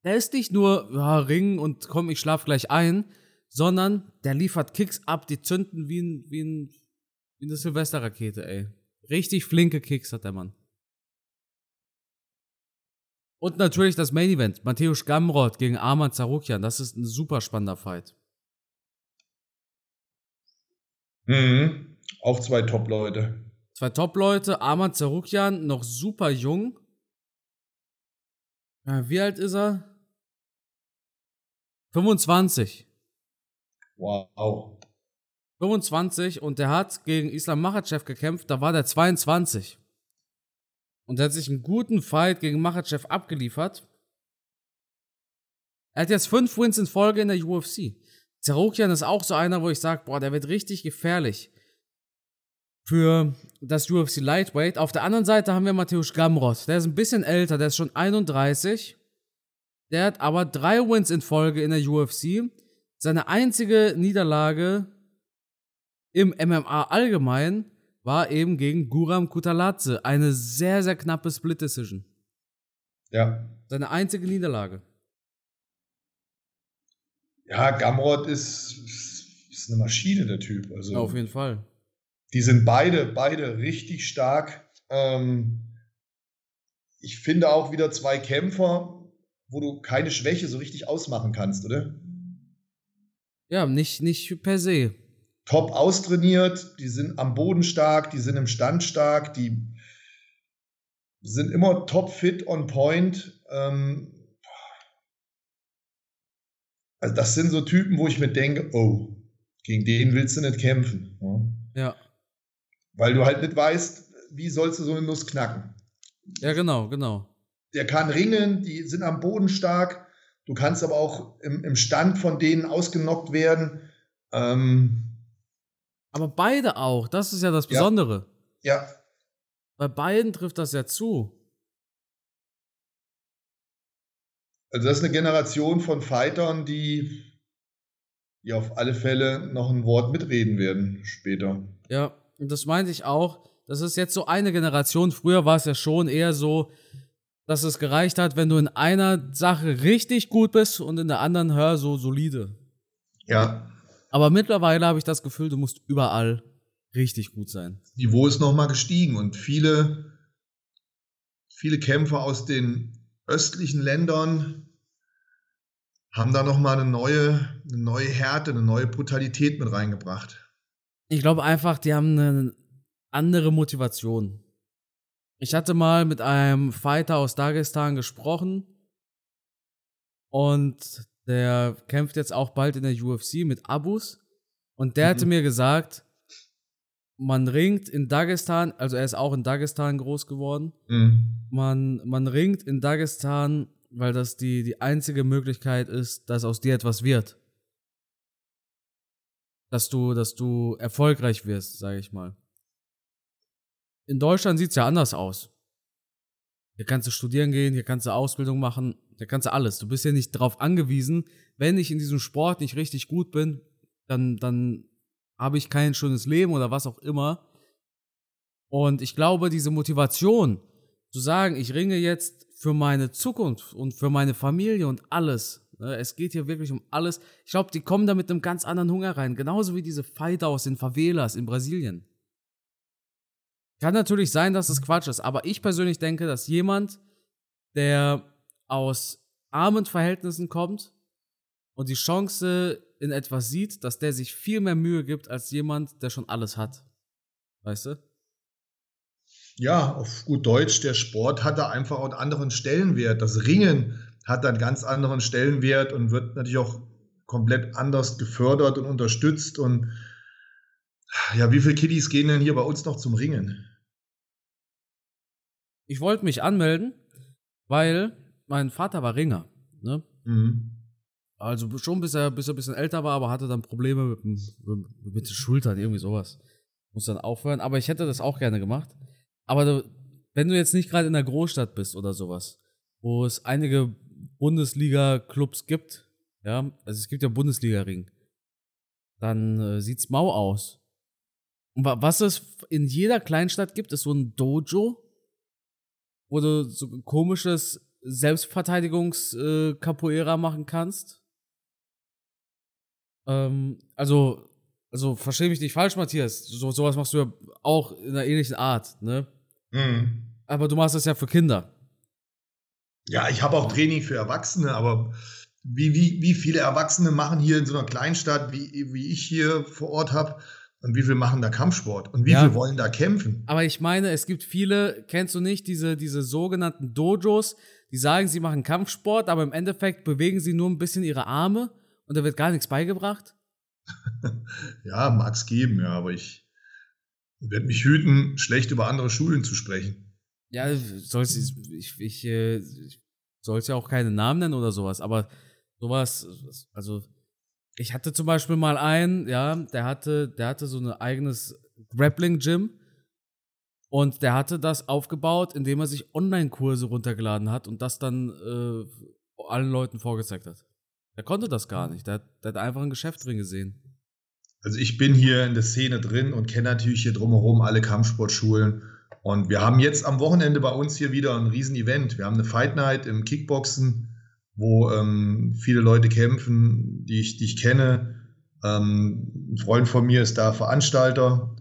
der ist nicht nur ja, Ring und komm, ich schlaf gleich ein, sondern der liefert Kicks ab, die zünden wie, ein, wie, ein, wie eine Silvesterrakete, ey. Richtig flinke Kicks hat der Mann. Und natürlich das Main Event, Matthäus Gamrot gegen Arman Zarukian. Das ist ein super spannender Fight. Mhm. Auch zwei Top-Leute. Zwei Top-Leute, Arman Zarukian, noch super jung. Ja, wie alt ist er? 25. Wow. 25 und der hat gegen Islam Makhachev gekämpft, da war der 22. Und der hat sich einen guten Fight gegen Makhachev abgeliefert. Er hat jetzt fünf Wins in Folge in der UFC. Zerokian ist auch so einer, wo ich sage, boah, der wird richtig gefährlich für das UFC Lightweight. Auf der anderen Seite haben wir Matthäus Gamrot. Der ist ein bisschen älter, der ist schon 31. Der hat aber drei Wins in Folge in der UFC. Seine einzige Niederlage im MMA allgemein war eben gegen Guram Kutaladze. Eine sehr, sehr knappe Split-Decision. Ja. Seine einzige Niederlage. Ja, Gamrot ist, ist eine Maschine, der Typ. Also, Ja, auf jeden Fall. die sind beide, beide richtig stark. Ähm, ich finde auch wieder zwei Kämpfer, wo du keine Schwäche so richtig ausmachen kannst, oder? Ja, nicht, nicht per se. Top austrainiert, die sind am Boden stark, die sind im Stand stark, die sind immer top fit on point. Ähm, also das sind so Typen, wo ich mir denke, oh, gegen den willst du nicht kämpfen. Ja? Ja. Weil du halt nicht weißt, wie sollst du so eine Nuss knacken. Ja, genau, genau. Der kann ringen, die sind am Boden stark. Du kannst aber auch im, im Stand von denen ausgenockt werden. Ähm, Aber beide auch, das ist ja das Ja. Besondere. ja, Bei beiden trifft das ja zu. also das ist eine Generation von Fightern, die, die auf alle Fälle noch ein Wort mitreden werden später. Ja, und das meinte ich auch. Das ist jetzt so eine Generation. Früher war es ja schon eher so, dass es gereicht hat, wenn du in einer Sache richtig gut bist und in der anderen, hör, so solide. Ja, Aber mittlerweile habe ich das Gefühl, du musst überall richtig gut sein. Niveau ist nochmal gestiegen und viele, viele Kämpfer aus den östlichen Ländern haben da nochmal eine neue, eine neue Härte, eine neue Brutalität mit reingebracht. Ich glaube einfach, die haben eine andere Motivation. Ich hatte mal mit einem Fighter aus Dagestan gesprochen und der kämpft jetzt auch bald in der UFC mit Abus und der hatte Mhm. mir gesagt, man ringt in Dagestan, also er ist auch in Dagestan groß geworden, Mhm. man, man ringt in Dagestan, weil das die, die einzige Möglichkeit ist, dass aus dir etwas wird. Dass du, dass du erfolgreich wirst, sage ich mal. In Deutschland sieht's ja anders aus. Hier kannst du studieren gehen, hier kannst du Ausbildung machen, hier kannst du alles. Du bist ja nicht darauf angewiesen, wenn ich in diesem Sport nicht richtig gut bin, dann, dann habe ich kein schönes Leben oder was auch immer. Und ich glaube, diese Motivation, zu sagen, ich ringe jetzt für meine Zukunft und für meine Familie und alles. ne, Es geht hier wirklich um alles. Ich glaube, die kommen da mit einem ganz anderen Hunger rein. Genauso wie diese Fighter aus den Favelas in Brasilien. Kann natürlich sein, dass es Quatsch ist, aber ich persönlich denke, dass jemand, der aus armen Verhältnissen kommt und die Chance in etwas sieht, dass der sich viel mehr Mühe gibt als jemand, der schon alles hat. Weißt du? Ja, auf gut Deutsch, der Sport hat da einfach einen anderen Stellenwert. Das Ringen hat da einen ganz anderen Stellenwert und wird natürlich auch komplett anders gefördert und unterstützt. Und ja, wie viele Kiddies gehen denn hier bei uns noch zum Ringen? Ich wollte mich anmelden, weil mein Vater war Ringer. Ne? Mhm. Also schon bis er, bis er ein bisschen älter war, aber hatte dann Probleme mit, mit, mit den Schultern, irgendwie sowas. Muss dann aufhören. Aber ich hätte das auch gerne gemacht. Aber du, wenn du jetzt nicht gerade in der Großstadt bist oder sowas, wo es einige Bundesliga-Clubs gibt, ja, also es gibt ja Bundesliga-Ring, dann äh, sieht's mau aus. Was es in jeder Kleinstadt gibt, ist so ein Dojo, wo du so komisches Selbstverteidigungs-Capoeira äh, machen kannst. Ähm, also, also verstehe mich nicht falsch, Matthias. So, sowas machst du ja auch in einer ähnlichen Art, ne? Mhm. Aber du machst das ja für Kinder. Ja, ich habe auch Training für Erwachsene, aber wie, wie, wie viele Erwachsene machen hier in so einer Kleinstadt, wie, wie ich hier vor Ort habe, und wie viele machen da Kampfsport? Und wie ja. viele wollen da kämpfen? Aber ich meine, es gibt viele, kennst du nicht, diese, diese sogenannten Dojos, die sagen, sie machen Kampfsport, aber im Endeffekt bewegen sie nur ein bisschen ihre Arme und da wird gar nichts beigebracht? ja, mag es geben, ja, aber ich werde mich hüten, schlecht über andere Schulen zu sprechen. Ja, soll's, ich, ich, äh, ich soll es ja auch keine Namen nennen oder sowas, aber sowas, also ich hatte zum Beispiel mal einen, ja, der hatte, der hatte so ein eigenes Grappling-Gym und der hatte das aufgebaut, indem er sich Online-Kurse runtergeladen hat und das dann äh, allen Leuten vorgezeigt hat. Der konnte das gar nicht. Der, hat, der hat einfach ein Geschäft drin gesehen. Also ich bin hier in der Szene drin und kenne natürlich hier drumherum alle Kampfsportschulen. Und wir haben jetzt am Wochenende bei uns hier wieder ein Riesen-Event. Wir haben eine Fight Night im Kickboxen wo ähm, viele Leute kämpfen, die ich, die ich kenne. Ähm, ein Freund von mir ist da Veranstalter.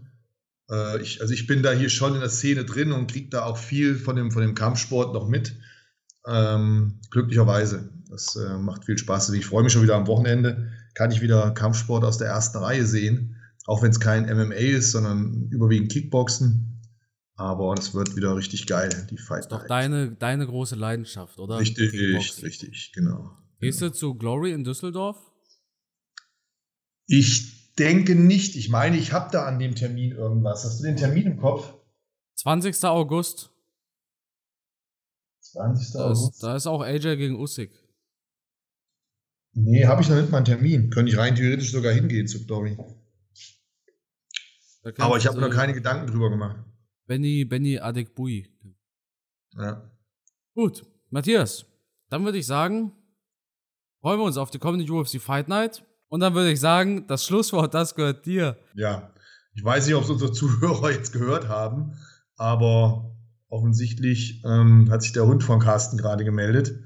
Äh, ich, also ich bin da hier schon in der Szene drin und kriege da auch viel von dem, von dem Kampfsport noch mit. Ähm, glücklicherweise. Das äh, macht viel Spaß. Also ich freue mich schon wieder am Wochenende. Kann ich wieder Kampfsport aus der ersten Reihe sehen. Auch wenn es kein MMA ist, sondern überwiegend Kickboxen. Aber das wird wieder richtig geil, die Fight. Das ist doch deine, deine große Leidenschaft, oder? Richtig, richtig, genau. Gehst genau. du zu Glory in Düsseldorf? Ich denke nicht. Ich meine, ich habe da an dem Termin irgendwas. Hast du den Termin im Kopf? 20. August. 20. Da August. Ist, da ist auch AJ gegen Usyk. Nee, habe ich noch nicht mal einen Termin. Könnte ich rein theoretisch sogar hingehen zu Glory. Aber ich habe mir noch keine Gedanken drüber gemacht. Benny, Benny Adekbui. Ja. Gut, Matthias, dann würde ich sagen, freuen wir uns auf die kommende UFC Fight Night. Und dann würde ich sagen, das Schlusswort, das gehört dir. Ja, ich weiß nicht, ob es unsere Zuhörer jetzt gehört haben, aber offensichtlich ähm, hat sich der Hund von Carsten gerade gemeldet.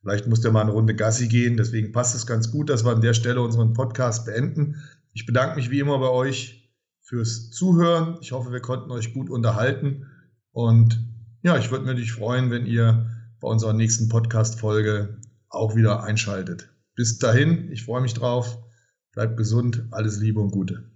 Vielleicht muss der mal eine Runde Gassi gehen. Deswegen passt es ganz gut, dass wir an der Stelle unseren Podcast beenden. Ich bedanke mich wie immer bei euch fürs Zuhören. Ich hoffe, wir konnten euch gut unterhalten. Und ja, ich würde mich freuen, wenn ihr bei unserer nächsten Podcast-Folge auch wieder einschaltet. Bis dahin, ich freue mich drauf. Bleibt gesund, alles Liebe und Gute.